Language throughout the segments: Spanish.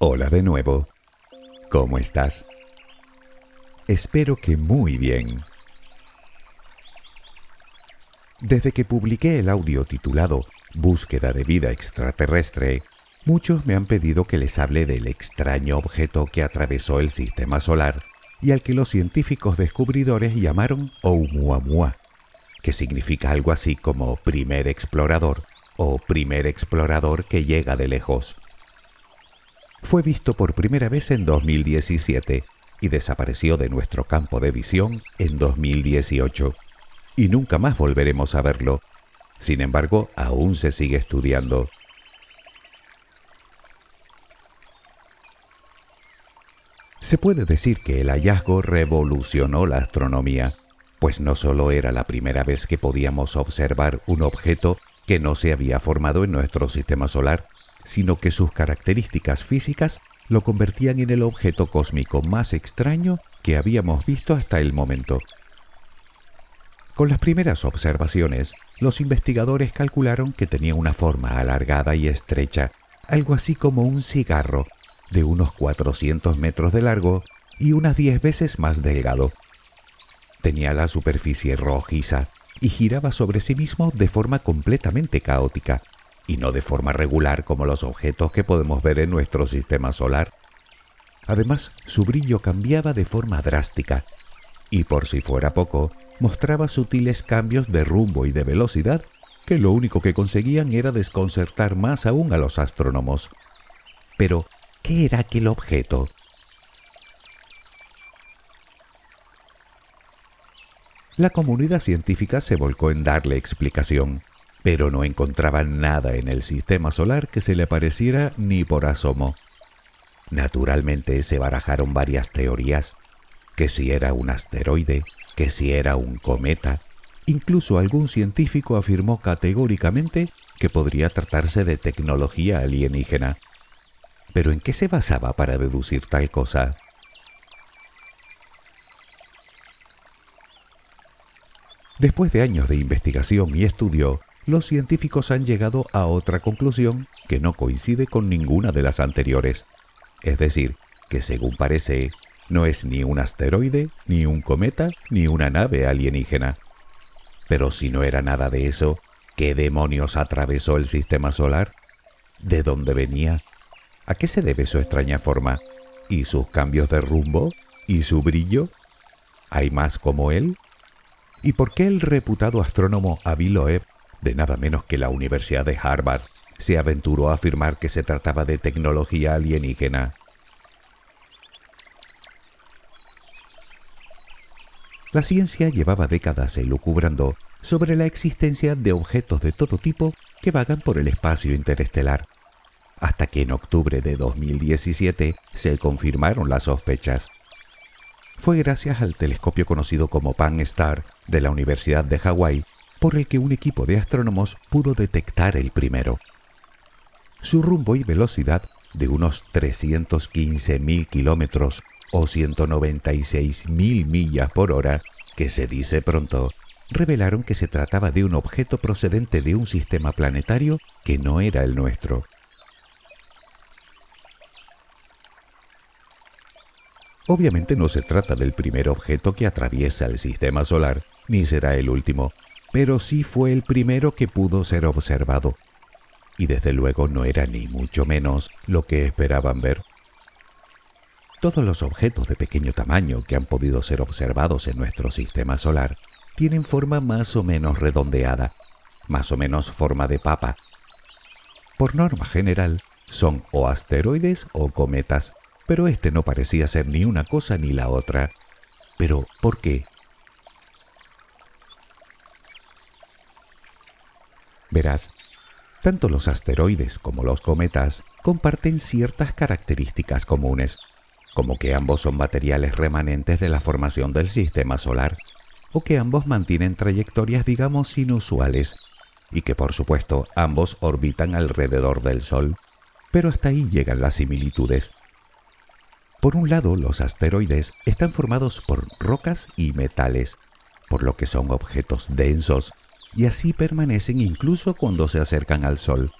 Hola de nuevo. ¿Cómo estás? Espero que muy bien. Desde que publiqué el audio titulado Búsqueda de vida extraterrestre, muchos me han pedido que les hable del extraño objeto que atravesó el sistema solar y al que los científicos descubridores llamaron Oumuamua, que significa algo así como primer explorador o primer explorador que llega de lejos. Fue visto por primera vez en 2017 y desapareció de nuestro campo de visión en 2018 y nunca más volveremos a verlo. Sin embargo, aún se sigue estudiando. Se puede decir que el hallazgo revolucionó la astronomía, pues no solo era la primera vez que podíamos observar un objeto que no se había formado en nuestro sistema solar, sino que sus características físicas lo convertían en el objeto cósmico más extraño que habíamos visto hasta el momento. Con las primeras observaciones, los investigadores calcularon que tenía una forma alargada y estrecha, algo así como un cigarro, de unos 400 metros de largo y unas 10 veces más delgado. Tenía la superficie rojiza y giraba sobre sí mismo de forma completamente caótica, y no de forma regular como los objetos que podemos ver en nuestro sistema solar. Además, su brillo cambiaba de forma drástica, y por si fuera poco, mostraba sutiles cambios de rumbo y de velocidad que lo único que conseguían era desconcertar más aún a los astrónomos. Pero, ¿qué era aquel objeto? La comunidad científica se volcó en darle explicación, pero no encontraban nada en el sistema solar que se le pareciera ni por asomo. Naturalmente se barajaron varias teorías, que si era un asteroide, que si era un cometa, incluso algún científico afirmó categóricamente que podría tratarse de tecnología alienígena. Pero ¿en qué se basaba para deducir tal cosa? Después de años de investigación y estudio, los científicos han llegado a otra conclusión que no coincide con ninguna de las anteriores. Es decir, que según parece, no es ni un asteroide, ni un cometa, ni una nave alienígena. Pero si no era nada de eso, ¿qué demonios atravesó el sistema solar? ¿De dónde venía? ¿A qué se debe su extraña forma? ¿Y sus cambios de rumbo? ¿Y su brillo? ¿Hay más como él? ¿Y por qué el reputado astrónomo Avi Loeb, de nada menos que la Universidad de Harvard, se aventuró a afirmar que se trataba de tecnología alienígena? La ciencia llevaba décadas elucubrando sobre la existencia de objetos de todo tipo que vagan por el espacio interestelar, hasta que en octubre de 2017 se confirmaron las sospechas fue gracias al telescopio conocido como Pan-STAR de la Universidad de Hawái por el que un equipo de astrónomos pudo detectar el primero. Su rumbo y velocidad de unos 315.000 kilómetros o 196.000 millas por hora, que se dice pronto, revelaron que se trataba de un objeto procedente de un sistema planetario que no era el nuestro. Obviamente no se trata del primer objeto que atraviesa el sistema solar, ni será el último, pero sí fue el primero que pudo ser observado. Y desde luego no era ni mucho menos lo que esperaban ver. Todos los objetos de pequeño tamaño que han podido ser observados en nuestro sistema solar tienen forma más o menos redondeada, más o menos forma de papa. Por norma general, son o asteroides o cometas, pero este no parecía ser ni una cosa ni la otra. Pero, ¿por qué? Verás, tanto los asteroides como los cometas comparten ciertas características comunes, como que ambos son materiales remanentes de la formación del sistema solar, o que ambos mantienen trayectorias digamos inusuales, y que por supuesto ambos orbitan alrededor del Sol. Pero hasta ahí llegan las similitudes, por un lado, los asteroides están formados por rocas y metales, por lo que son objetos densos y así permanecen incluso cuando se acercan al Sol.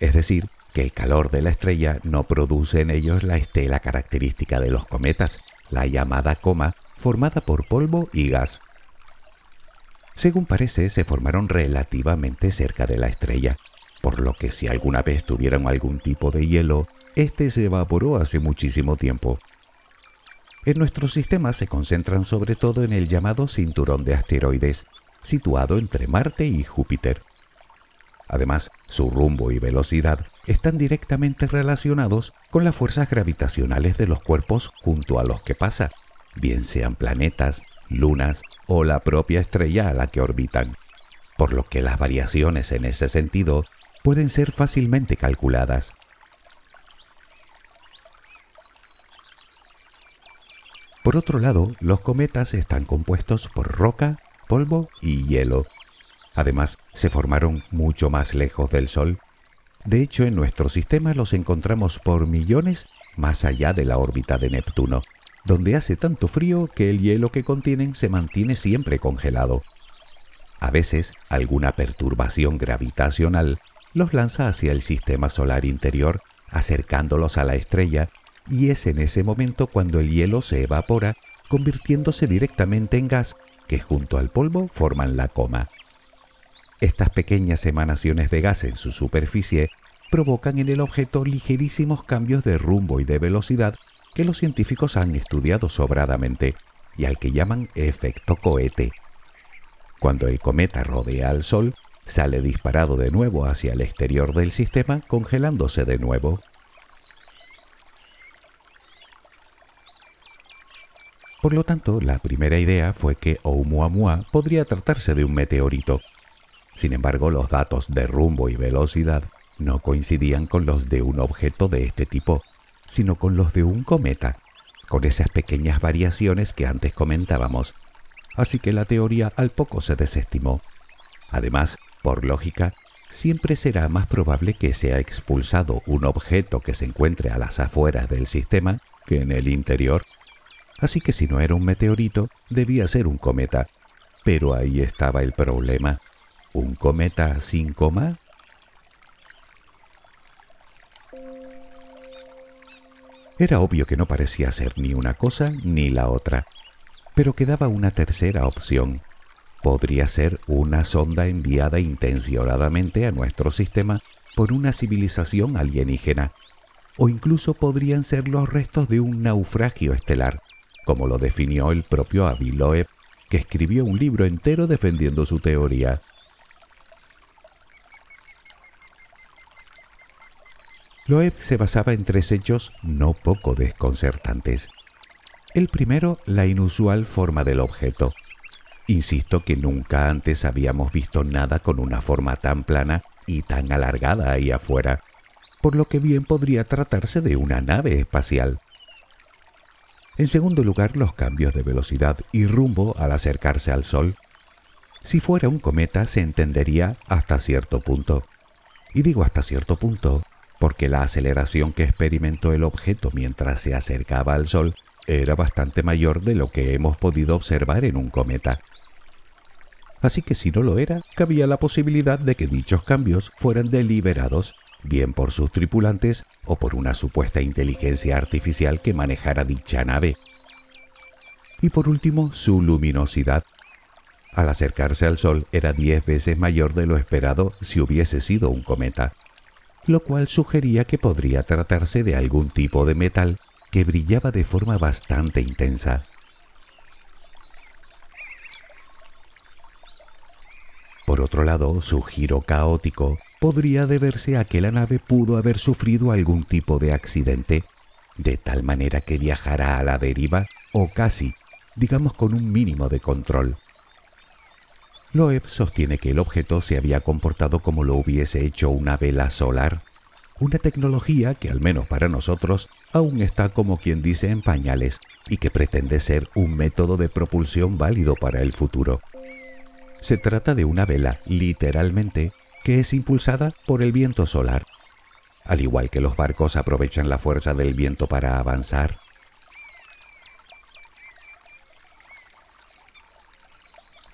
Es decir, que el calor de la estrella no produce en ellos la estela característica de los cometas, la llamada coma, formada por polvo y gas. Según parece, se formaron relativamente cerca de la estrella, por lo que si alguna vez tuvieron algún tipo de hielo, este se evaporó hace muchísimo tiempo. En nuestro sistema se concentran sobre todo en el llamado cinturón de asteroides, situado entre Marte y Júpiter. Además, su rumbo y velocidad están directamente relacionados con las fuerzas gravitacionales de los cuerpos junto a los que pasa, bien sean planetas, lunas o la propia estrella a la que orbitan, por lo que las variaciones en ese sentido pueden ser fácilmente calculadas. Por otro lado, los cometas están compuestos por roca, polvo y hielo. Además, se formaron mucho más lejos del Sol. De hecho, en nuestro sistema los encontramos por millones más allá de la órbita de Neptuno, donde hace tanto frío que el hielo que contienen se mantiene siempre congelado. A veces, alguna perturbación gravitacional los lanza hacia el sistema solar interior, acercándolos a la estrella, y es en ese momento cuando el hielo se evapora, convirtiéndose directamente en gas junto al polvo forman la coma. Estas pequeñas emanaciones de gas en su superficie provocan en el objeto ligerísimos cambios de rumbo y de velocidad que los científicos han estudiado sobradamente y al que llaman efecto cohete. Cuando el cometa rodea al Sol, sale disparado de nuevo hacia el exterior del sistema, congelándose de nuevo. Por lo tanto, la primera idea fue que Oumuamua podría tratarse de un meteorito. Sin embargo, los datos de rumbo y velocidad no coincidían con los de un objeto de este tipo, sino con los de un cometa, con esas pequeñas variaciones que antes comentábamos. Así que la teoría al poco se desestimó. Además, por lógica, siempre será más probable que sea expulsado un objeto que se encuentre a las afueras del sistema que en el interior. Así que si no era un meteorito, debía ser un cometa. Pero ahí estaba el problema. ¿Un cometa sin coma? Era obvio que no parecía ser ni una cosa ni la otra, pero quedaba una tercera opción. Podría ser una sonda enviada intencionadamente a nuestro sistema por una civilización alienígena, o incluso podrían ser los restos de un naufragio estelar, como lo definió el propio Avi Loeb, que escribió un libro entero defendiendo su teoría. Loeb se basaba en tres hechos no poco desconcertantes. El primero, la inusual forma del objeto. Insisto que nunca antes habíamos visto nada con una forma tan plana y tan alargada ahí afuera, por lo que bien podría tratarse de una nave espacial. En segundo lugar, los cambios de velocidad y rumbo al acercarse al Sol. Si fuera un cometa se entendería hasta cierto punto. Y digo hasta cierto punto porque la aceleración que experimentó el objeto mientras se acercaba al Sol era bastante mayor de lo que hemos podido observar en un cometa. Así que si no lo era, cabía la posibilidad de que dichos cambios fueran deliberados, bien por sus tripulantes o por una supuesta inteligencia artificial que manejara dicha nave. Y por último, su luminosidad. Al acercarse al Sol era diez veces mayor de lo esperado si hubiese sido un cometa lo cual sugería que podría tratarse de algún tipo de metal que brillaba de forma bastante intensa. Por otro lado, su giro caótico podría deberse a que la nave pudo haber sufrido algún tipo de accidente, de tal manera que viajara a la deriva o casi, digamos con un mínimo de control. Loeb sostiene que el objeto se había comportado como lo hubiese hecho una vela solar, una tecnología que al menos para nosotros aún está como quien dice en pañales y que pretende ser un método de propulsión válido para el futuro. Se trata de una vela, literalmente, que es impulsada por el viento solar. Al igual que los barcos aprovechan la fuerza del viento para avanzar,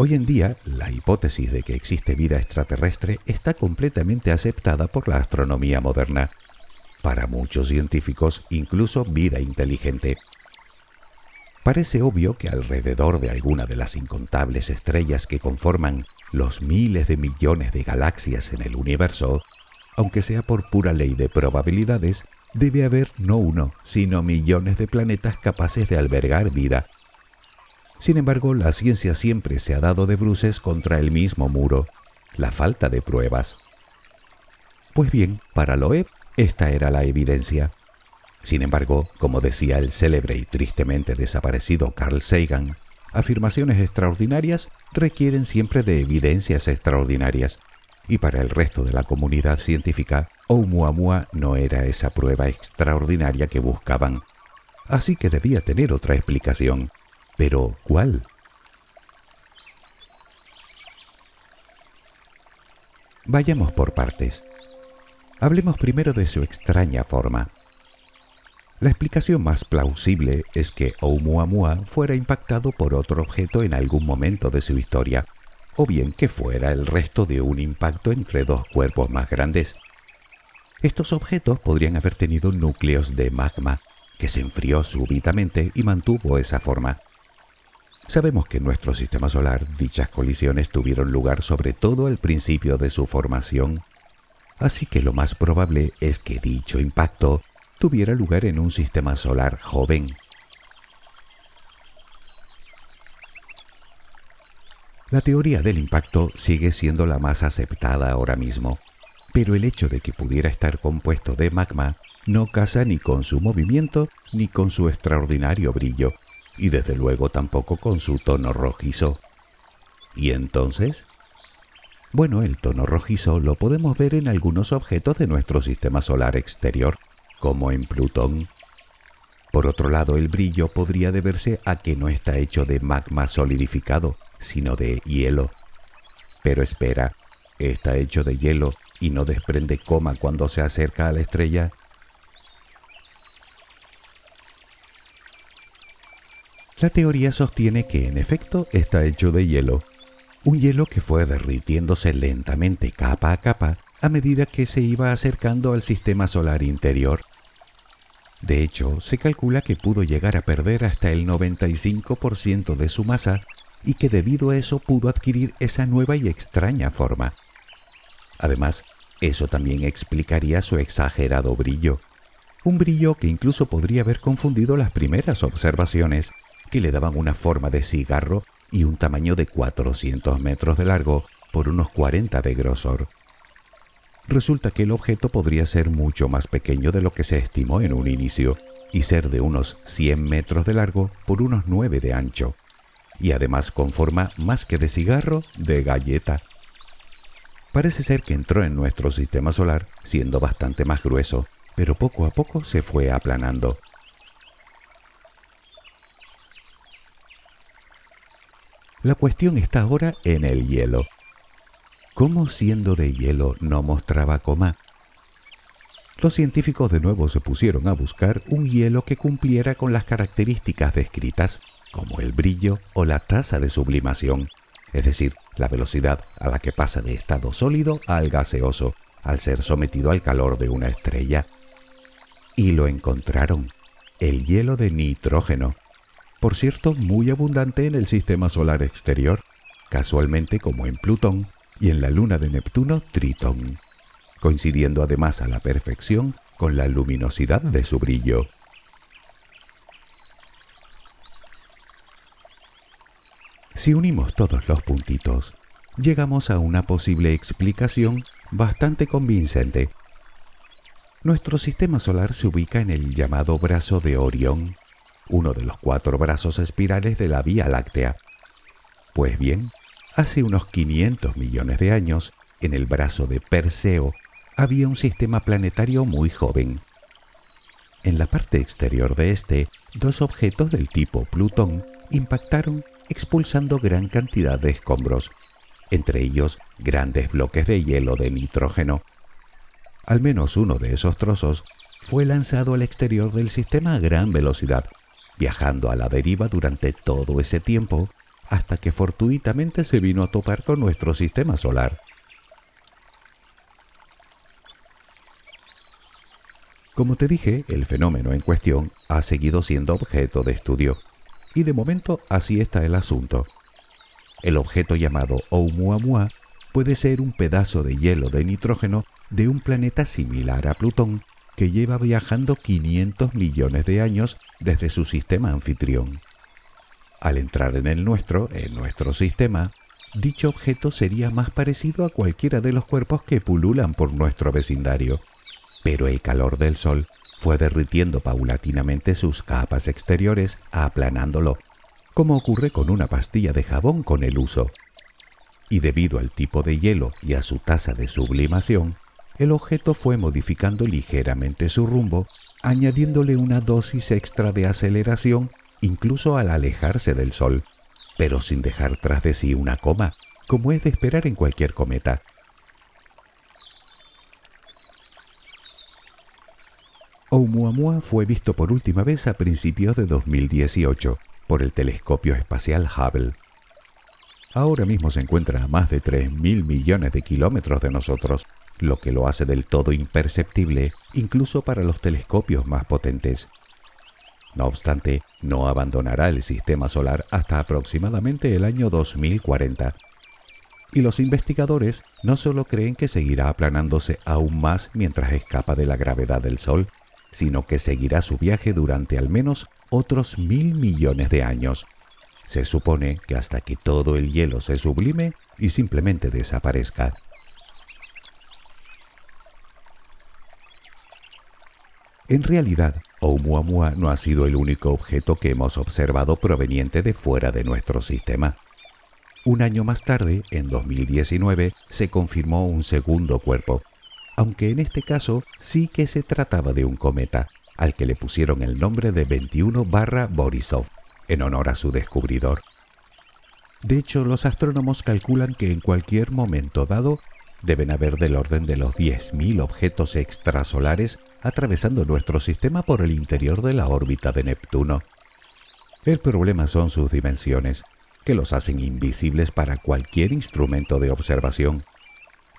Hoy en día, la hipótesis de que existe vida extraterrestre está completamente aceptada por la astronomía moderna, para muchos científicos incluso vida inteligente. Parece obvio que alrededor de alguna de las incontables estrellas que conforman los miles de millones de galaxias en el universo, aunque sea por pura ley de probabilidades, debe haber no uno, sino millones de planetas capaces de albergar vida. Sin embargo, la ciencia siempre se ha dado de bruces contra el mismo muro, la falta de pruebas. Pues bien, para Loeb, esta era la evidencia. Sin embargo, como decía el célebre y tristemente desaparecido Carl Sagan, afirmaciones extraordinarias requieren siempre de evidencias extraordinarias, y para el resto de la comunidad científica, Oumuamua no era esa prueba extraordinaria que buscaban. Así que debía tener otra explicación. Pero, ¿cuál? Vayamos por partes. Hablemos primero de su extraña forma. La explicación más plausible es que Oumuamua fuera impactado por otro objeto en algún momento de su historia, o bien que fuera el resto de un impacto entre dos cuerpos más grandes. Estos objetos podrían haber tenido núcleos de magma, que se enfrió súbitamente y mantuvo esa forma. Sabemos que en nuestro sistema solar dichas colisiones tuvieron lugar sobre todo al principio de su formación, así que lo más probable es que dicho impacto tuviera lugar en un sistema solar joven La teoría del impacto sigue siendo la más aceptada ahora mismo, pero el hecho de que pudiera estar compuesto de magma no casa ni con su movimiento ni con su extraordinario brillo, y desde luego tampoco con su tono rojizo. ¿Y entonces? Bueno, el tono rojizo lo podemos ver en algunos objetos de nuestro sistema solar exterior, como en Plutón. Por otro lado, el brillo podría deberse a que no está hecho de magma solidificado, sino de hielo. Pero espera, está hecho de hielo y no desprende coma cuando se acerca a la estrella. La teoría sostiene que en efecto está hecho de hielo, un hielo que fue derritiéndose lentamente capa a capa a medida que se iba acercando al sistema solar interior. De hecho, se calcula que pudo llegar a perder hasta el 95% de su masa y que debido a eso pudo adquirir esa nueva y extraña forma. Además, eso también explicaría su exagerado brillo, un brillo que incluso podría haber confundido las primeras observaciones, que le daban una forma de cigarro y un tamaño de 400 metros de largo por unos 40 de grosor. Resulta que el objeto podría ser mucho más pequeño de lo que se estimó en un inicio y ser de unos 100 metros de largo por unos 9 de ancho y además con forma más que de cigarro, de galleta. Parece ser que entró en nuestro sistema solar siendo bastante más grueso, pero poco a poco se fue aplanando. La cuestión está ahora en el hielo. ¿Cómo siendo de hielo no mostraba coma? Los científicos de nuevo se pusieron a buscar un hielo que cumpliera con las características descritas como el brillo o la tasa de sublimación, es decir, la velocidad a la que pasa de estado sólido al gaseoso al ser sometido al calor de una estrella. Y lo encontraron, el hielo de nitrógeno, por cierto muy abundante en el sistema solar exterior, casualmente como en Plutón y en la luna de Neptuno Tritón, coincidiendo además a la perfección con la luminosidad de su brillo. Si unimos todos los puntitos, llegamos a una posible explicación bastante convincente. Nuestro sistema solar se ubica en el llamado brazo de Orión, uno de los cuatro brazos espirales de la Vía Láctea. Pues bien, hace unos 500 millones de años, en el brazo de Perseo, había un sistema planetario muy joven. En la parte exterior de este, dos objetos del tipo Plutón impactaron expulsando gran cantidad de escombros, entre ellos grandes bloques de hielo de nitrógeno. Al menos uno de esos trozos fue lanzado al exterior del sistema a gran velocidad, viajando a la deriva durante todo ese tiempo hasta que fortuitamente se vino a topar con nuestro sistema solar. Como te dije, el fenómeno en cuestión ha seguido siendo objeto de estudio, y de momento así está el asunto. El objeto llamado Oumuamua puede ser un pedazo de hielo de nitrógeno de un planeta similar a Plutón que lleva viajando 500 millones de años desde su sistema anfitrión. Al entrar en el nuestro, en nuestro sistema, dicho objeto sería más parecido a cualquiera de los cuerpos que pululan por nuestro vecindario, pero el calor del Sol fue derritiendo paulatinamente sus capas exteriores, aplanándolo, como ocurre con una pastilla de jabón con el uso. Y debido al tipo de hielo y a su tasa de sublimación, el objeto fue modificando ligeramente su rumbo, añadiéndole una dosis extra de aceleración incluso al alejarse del Sol, pero sin dejar tras de sí una coma, como es de esperar en cualquier cometa. Oumuamua fue visto por última vez a principios de 2018 por el telescopio espacial Hubble. Ahora mismo se encuentra a más de 3.000 millones de kilómetros de nosotros, lo que lo hace del todo imperceptible incluso para los telescopios más potentes. No obstante, no abandonará el sistema solar hasta aproximadamente el año 2040. Y los investigadores no solo creen que seguirá aplanándose aún más mientras escapa de la gravedad del Sol, sino que seguirá su viaje durante al menos otros mil millones de años. Se supone que hasta que todo el hielo se sublime y simplemente desaparezca. En realidad, Oumuamua no ha sido el único objeto que hemos observado proveniente de fuera de nuestro sistema. Un año más tarde, en 2019, se confirmó un segundo cuerpo, aunque en este caso sí que se trataba de un cometa, al que le pusieron el nombre de 21 barra Borisov, en honor a su descubridor. De hecho, los astrónomos calculan que en cualquier momento dado deben haber del orden de los 10.000 objetos extrasolares atravesando nuestro sistema por el interior de la órbita de Neptuno. El problema son sus dimensiones, que los hacen invisibles para cualquier instrumento de observación,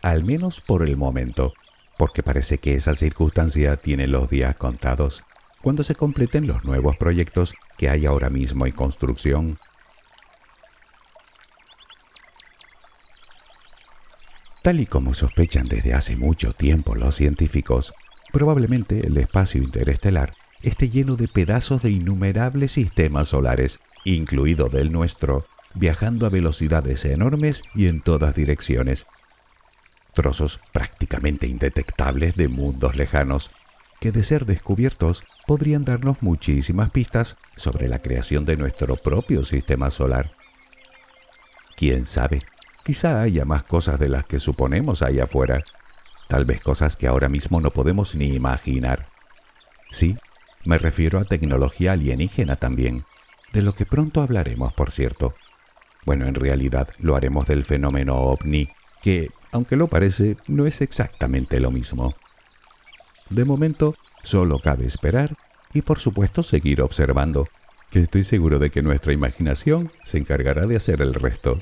al menos por el momento, porque parece que esa circunstancia tiene los días contados cuando se completen los nuevos proyectos que hay ahora mismo en construcción. Tal y como sospechan desde hace mucho tiempo los científicos, probablemente el espacio interestelar esté lleno de pedazos de innumerables sistemas solares, incluido del nuestro, viajando a velocidades enormes y en todas direcciones. Trozos prácticamente indetectables de mundos lejanos, que de ser descubiertos podrían darnos muchísimas pistas sobre la creación de nuestro propio sistema solar. ¿Quién sabe? Quizá haya más cosas de las que suponemos allá afuera, tal vez cosas que ahora mismo no podemos ni imaginar. Sí, me refiero a tecnología alienígena también, de lo que pronto hablaremos, por cierto. Bueno, en realidad lo haremos del fenómeno ovni, que, aunque lo parece, no es exactamente lo mismo. De momento, solo cabe esperar y por supuesto seguir observando, que estoy seguro de que nuestra imaginación se encargará de hacer el resto.